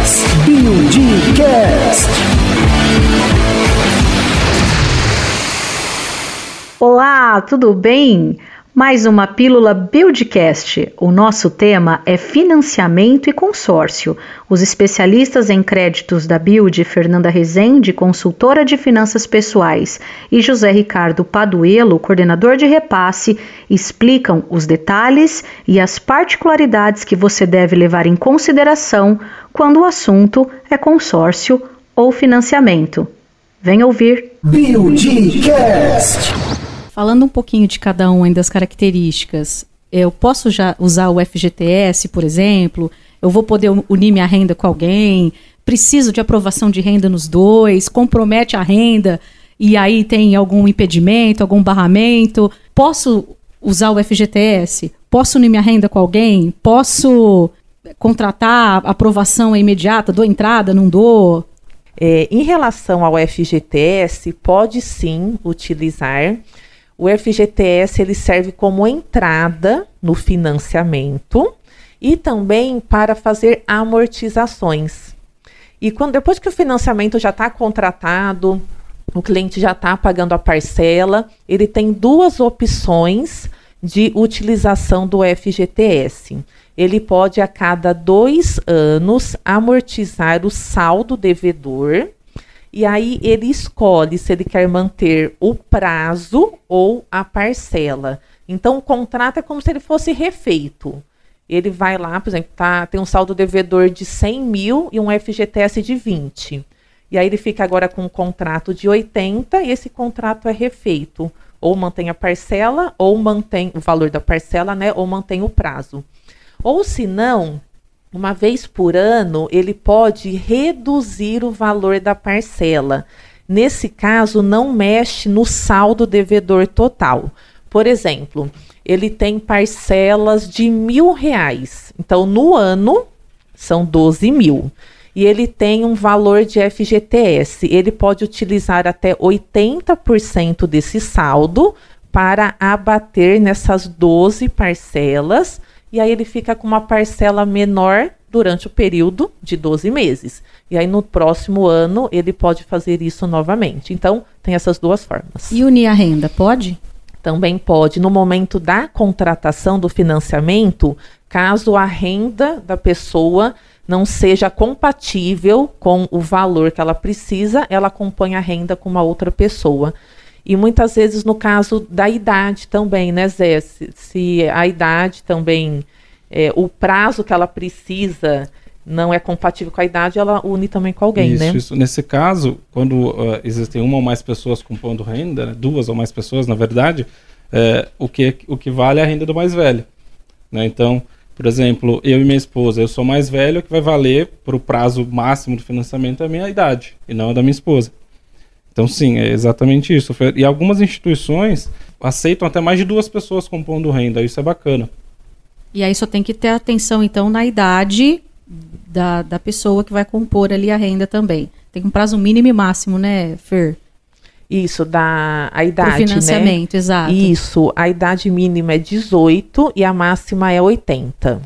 Buildcast. Buildcast. Olá, tudo bem? Mais uma pílula Buildcast. O nosso tema é financiamento e consórcio. Os especialistas em créditos da Build, Fernanda Rezende, consultora de finanças pessoais, e José Ricardo Paduelo, coordenador de repasse, explicam os detalhes e as particularidades que você deve levar em consideração quando o assunto é consórcio ou financiamento. Vem ouvir. Buildcast. Falando um pouquinho de cada uma das características, eu posso já usar o FGTS, por exemplo? Eu vou poder unir minha renda com alguém? Preciso de aprovação de renda nos dois? Compromete a renda e aí tem algum impedimento, algum barramento? Posso usar o FGTS? Posso unir minha renda com alguém? Posso contratar aprovação imediata? Dou entrada? Não dou? É, em relação ao FGTS, pode sim utilizar o FGTS ele serve como entrada no financiamento e também para fazer amortizações. E quando depois que o financiamento já está contratado, o cliente já está pagando a parcela, ele tem duas opções de utilização do FGTS. Ele pode, a cada dois anos, amortizar o saldo devedor e aí ele escolhe se ele quer manter o prazo ou a parcela. Então o contrato é como se ele fosse refeito. Ele vai lá, por exemplo, tá, tem um saldo devedor de 100 mil e um FGTS de 20. E aí ele fica agora com um contrato de 80 e esse contrato é refeito. Ou mantém a parcela, ou mantém o valor da parcela, né? Ou mantém o prazo. Ou se não, uma vez por ano, ele pode reduzir o valor da parcela. Nesse caso, não mexe no saldo devedor total. Por exemplo, ele tem parcelas de mil reais. Então, no ano, são 12 mil. E ele tem um valor de FGTS. Ele pode utilizar até 80% desse saldo para abater nessas 12 parcelas e aí ele fica com uma parcela menor durante o período de 12 meses. E aí no próximo ano ele pode fazer isso novamente. Então, tem essas duas formas. E unir a renda, pode? Também pode. No momento da contratação do financiamento, caso a renda da pessoa não seja compatível com o valor que ela precisa, ela acompanha a renda com uma outra pessoa. E muitas vezes no caso da idade também, né, Zé? Se, se a idade também, é, o prazo que ela precisa não é compatível com a idade, ela une também com alguém, isso, né? Isso. Nesse caso, quando uh, existem uma ou mais pessoas compondo renda, né, duas ou mais pessoas, na verdade, é, o, que, o que vale é a renda do mais velho. Né? Então, por exemplo, eu e minha esposa, eu sou mais velho, o que vai valer para o prazo máximo do financiamento é a minha idade, e não a da minha esposa. Então, sim, é exatamente isso. E algumas instituições aceitam até mais de duas pessoas compondo renda, isso é bacana. E aí só tem que ter atenção, então, na idade da, da pessoa que vai compor ali a renda também. Tem um prazo mínimo e máximo, né, Fer? Isso, da a idade, Pro financiamento, né? exato. Isso, a idade mínima é 18 e a máxima é 80.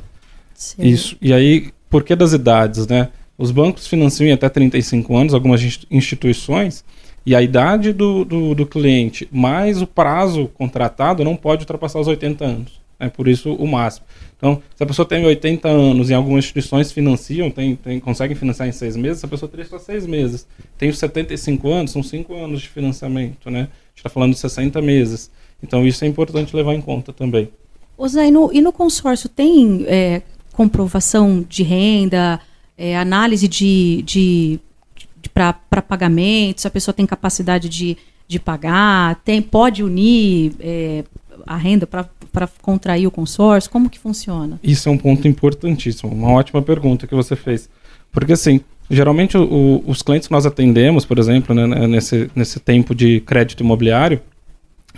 Sim. Isso, e aí, por que das idades, né? Os bancos financiam em até 35 anos, algumas instituições, e a idade do, do, do, cliente mais o prazo contratado não pode ultrapassar os 80 anos. É por isso o máximo. Então, se a pessoa tem 80 anos e algumas instituições financiam, tem, tem, conseguem financiar em seis meses, a pessoa teria só seis meses. Tem os 75 anos, são cinco anos de financiamento, né? A gente está falando de 60 meses. Então, isso é importante levar em conta também. Ô Zé, e no, e no consórcio tem é, comprovação de renda, é, análise de, de para pagamento, se a pessoa tem capacidade de, de pagar, tem, pode unir é, a renda para contrair o consórcio? Como que funciona? Isso é um ponto importantíssimo, uma ótima pergunta que você fez. Porque assim, geralmente o, os clientes que nós atendemos, por exemplo, né, né, nesse, nesse tempo de crédito imobiliário,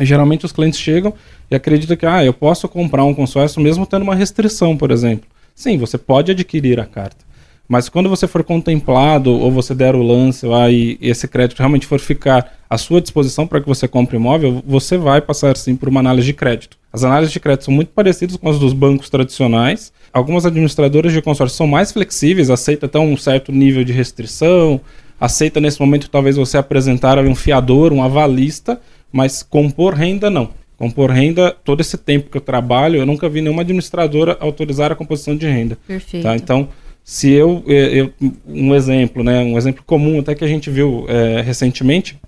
geralmente os clientes chegam e acreditam que ah, eu posso comprar um consórcio mesmo tendo uma restrição, por exemplo. Sim, você pode adquirir a carta. Mas quando você for contemplado ou você der o lance lá e esse crédito realmente for ficar à sua disposição para que você compre imóvel, você vai passar sim por uma análise de crédito. As análises de crédito são muito parecidas com as dos bancos tradicionais. Algumas administradoras de consórcio são mais flexíveis, aceita até um certo nível de restrição, aceita nesse momento talvez você apresentar um fiador, um avalista, mas compor renda não. Compor renda, todo esse tempo que eu trabalho, eu nunca vi nenhuma administradora autorizar a composição de renda. Perfeito. Tá? Então, se eu, eh, eu, um exemplo, né, um exemplo comum até que a gente viu é, recentemente,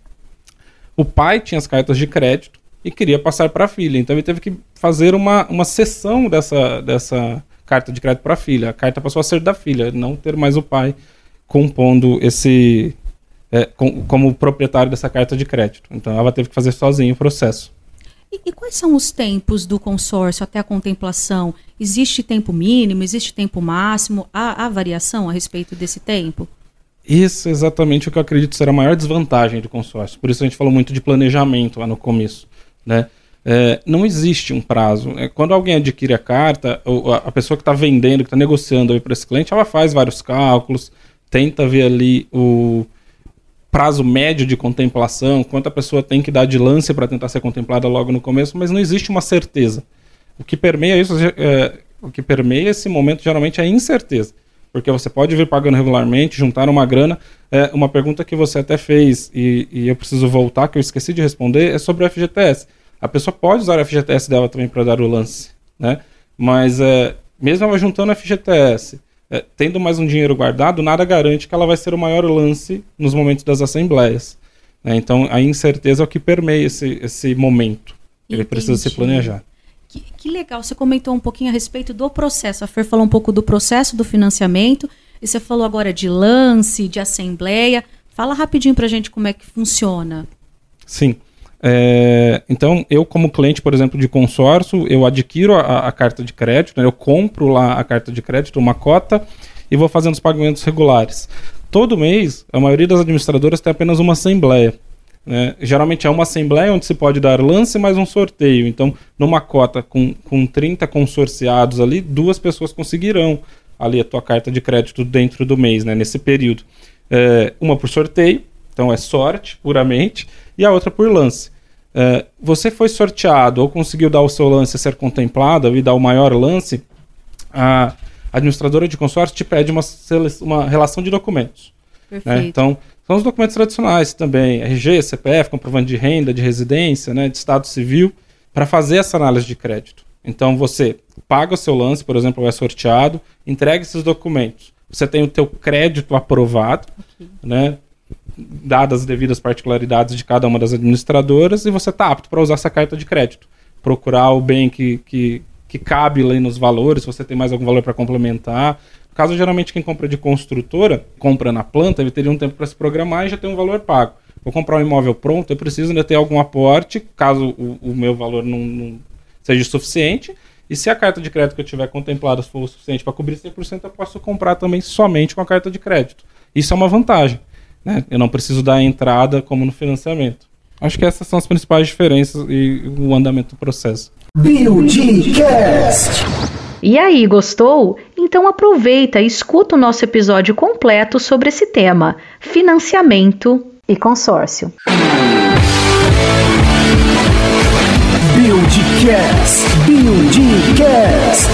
o pai tinha as cartas de crédito e queria passar para a filha, então ele teve que fazer uma, uma sessão dessa, dessa carta de crédito para a filha. A carta passou a ser da filha, não ter mais o pai compondo esse é, com, como proprietário dessa carta de crédito. Então ela teve que fazer sozinho o processo. E, e, quais são os tempos do consórcio até a contemplação? Existe tempo mínimo? Existe tempo máximo? Há, há variação a respeito desse tempo? Isso é exatamente o que eu acredito ser a maior desvantagem do consórcio. Por isso a gente falou muito de planejamento lá no começo. Né? É, não existe um prazo. É, quando alguém adquire a carta, a pessoa que está vendendo, que está negociando para esse cliente, ela faz vários cálculos, tenta ver ali o, prazo médio de contemplação, quanto a pessoa tem que dar de lance para tentar ser contemplada logo no começo, mas não existe uma certeza. O que permeia isso, é, o que permeia esse momento geralmente é a incerteza, porque você pode vir pagando regularmente, juntar uma grana. É, uma pergunta que você até fez e, e eu preciso voltar, que eu esqueci de responder, é sobre o FGTS. A pessoa pode usar o FGTS dela também para dar o lance, né? Mas é, mesmo ela juntando FGTS, é, tendo mais um dinheiro guardado, nada garante que ela vai ser o maior lance nos momentos das assembleias. Né? Então, a incerteza é o que permeia esse, esse momento. Ele Entendi. precisa se planejar. Que, que, legal, você comentou um pouquinho a respeito do processo. A Fer falou um pouco do processo do financiamento, e você falou agora de lance, de assembleia. Fala rapidinho para a gente como é que funciona. Sim. É, então, eu como cliente, por exemplo, de consórcio, eu adquiro a, a, carta de crédito, né, eu compro lá a carta de crédito, uma cota, e vou fazendo os pagamentos regulares. Todo mês, a maioria das administradoras tem apenas uma assembleia. Né? Geralmente é uma assembleia onde se pode dar lance mais um sorteio. Então, numa cota com, com 30 consorciados ali, duas pessoas conseguirão ali a tua carta de crédito dentro do mês, né, nesse período. É, uma por sorteio, então é sorte puramente, e a outra por lance. É, você foi sorteado ou conseguiu dar o seu lance a ser contemplado e dar o maior lance, a administradora de consórcio te pede uma, uma relação de documentos. Né? Então, são os documentos tradicionais também, RG, CPF, comprovante de renda, de residência, né, de estado civil, para fazer essa análise de crédito. Então, você paga o seu lance, por exemplo, é sorteado, entrega esses documentos. Você tem o teu crédito aprovado, okay. né? Dadas as devidas particularidades de cada uma das administradoras, e você está apto para usar essa carta de crédito. Procurar o bem que, que, que cabe ali nos valores, se você tem mais algum valor para complementar. No caso, geralmente, quem compra de construtora, compra na planta, ele teria um tempo para se programar e já tem um valor pago. Vou comprar um imóvel pronto, eu preciso ainda ter algum aporte, caso o, o meu valor não, não seja suficiente. E se a carta de crédito que eu tiver contemplada for o suficiente para cobrir 100%, eu posso comprar também somente com a carta de crédito. Isso é uma vantagem. Né? Eu não preciso dar a entrada como no financiamento. Acho que essas são as principais diferenças e o andamento do processo. Buildcast. E aí, gostou? Então aproveita e escuta o nosso episódio completo sobre esse tema: financiamento e consórcio. Buildcast. Buildcast.